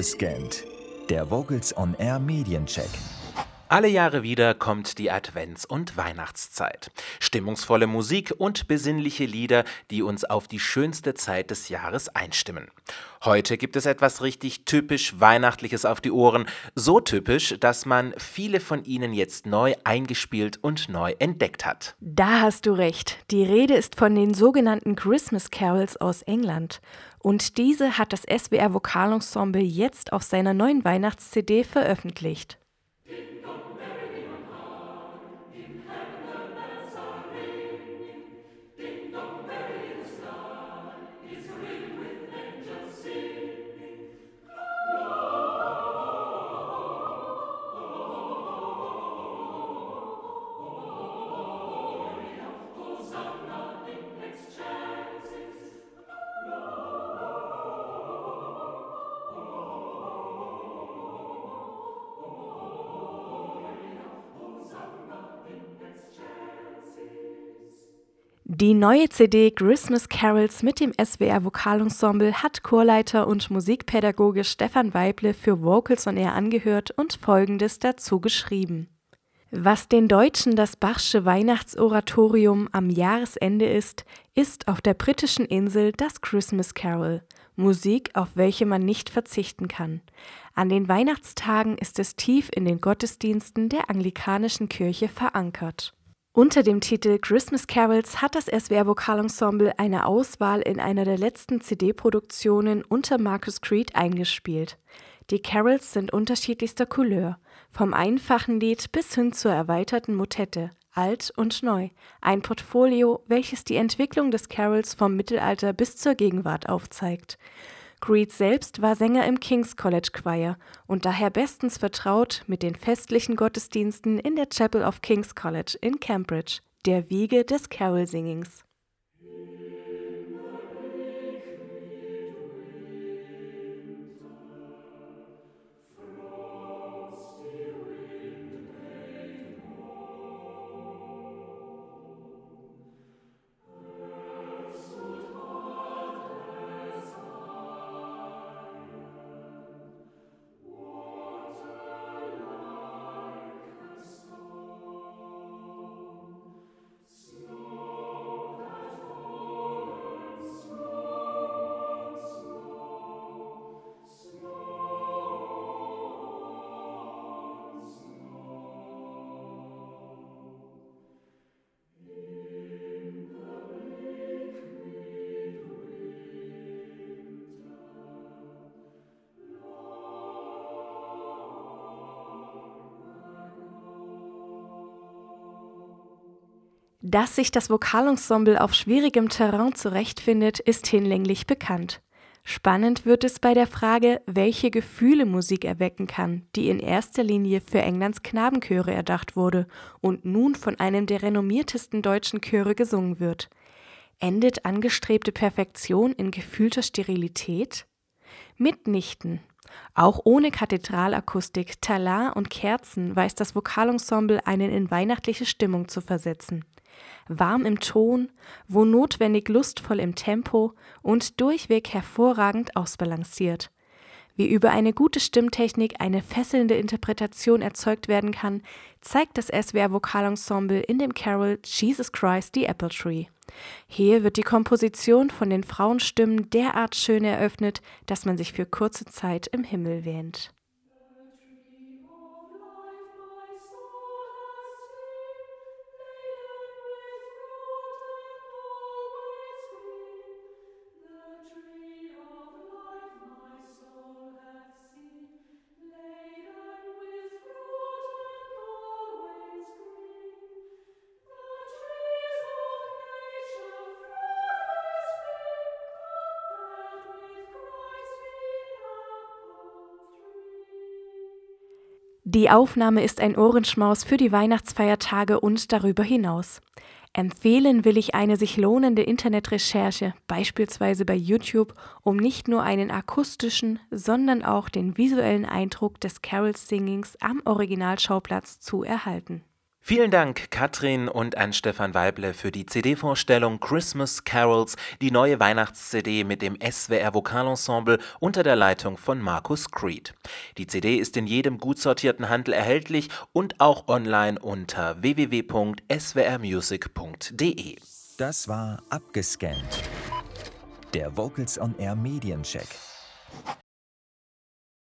Abgescannt. Der Vocals on Air Mediencheck. Alle Jahre wieder kommt die Advents- und Weihnachtszeit. Stimmungsvolle Musik und besinnliche Lieder, die uns auf die schönste Zeit des Jahres einstimmen. Heute gibt es etwas richtig typisch Weihnachtliches auf die Ohren. So typisch, dass man viele von ihnen jetzt neu eingespielt und neu entdeckt hat. Da hast du recht. Die Rede ist von den sogenannten Christmas Carols aus England. Und diese hat das SWR Vokalensemble jetzt auf seiner neuen Weihnachts-CD veröffentlicht. Die neue CD Christmas Carols mit dem SWR Vokalensemble hat Chorleiter und Musikpädagoge Stefan Weible für Vocals on Air angehört und Folgendes dazu geschrieben. Was den Deutschen das Bachsche Weihnachtsoratorium am Jahresende ist, ist auf der britischen Insel das Christmas Carol, Musik, auf welche man nicht verzichten kann. An den Weihnachtstagen ist es tief in den Gottesdiensten der anglikanischen Kirche verankert. Unter dem Titel Christmas Carols hat das SWR Vokalensemble eine Auswahl in einer der letzten CD-Produktionen unter Marcus Creed eingespielt. Die Carols sind unterschiedlichster Couleur, vom einfachen Lied bis hin zur erweiterten Motette, alt und neu, ein Portfolio, welches die Entwicklung des Carols vom Mittelalter bis zur Gegenwart aufzeigt. Creed selbst war Sänger im King's College Choir und daher bestens vertraut mit den festlichen Gottesdiensten in der Chapel of King's College in Cambridge, der Wiege des Carol-Singings. Dass sich das Vokalensemble auf schwierigem Terrain zurechtfindet, ist hinlänglich bekannt. Spannend wird es bei der Frage, welche Gefühle Musik erwecken kann, die in erster Linie für Englands Knabenchöre erdacht wurde und nun von einem der renommiertesten deutschen Chöre gesungen wird. Endet angestrebte Perfektion in gefühlter Sterilität? Mitnichten. Auch ohne Kathedralakustik, Talar und Kerzen weiß das Vokalensemble einen in weihnachtliche Stimmung zu versetzen warm im Ton, wo notwendig lustvoll im Tempo und durchweg hervorragend ausbalanciert. Wie über eine gute Stimmtechnik eine fesselnde Interpretation erzeugt werden kann, zeigt das SWR Vokalensemble in dem Carol Jesus Christ the Apple Tree. Hier wird die Komposition von den Frauenstimmen derart schön eröffnet, dass man sich für kurze Zeit im Himmel wähnt. Die Aufnahme ist ein Ohrenschmaus für die Weihnachtsfeiertage und darüber hinaus. Empfehlen will ich eine sich lohnende Internetrecherche, beispielsweise bei YouTube, um nicht nur einen akustischen, sondern auch den visuellen Eindruck des Carol-Singings am Originalschauplatz zu erhalten. Vielen Dank, Katrin und an Stefan Weible für die CD-Vorstellung Christmas Carols, die neue Weihnachts-CD mit dem SWR Vokalensemble unter der Leitung von Markus Creed. Die CD ist in jedem gut sortierten Handel erhältlich und auch online unter www.swrmusic.de. Das war abgescannt. Der Vocals on Air Mediencheck.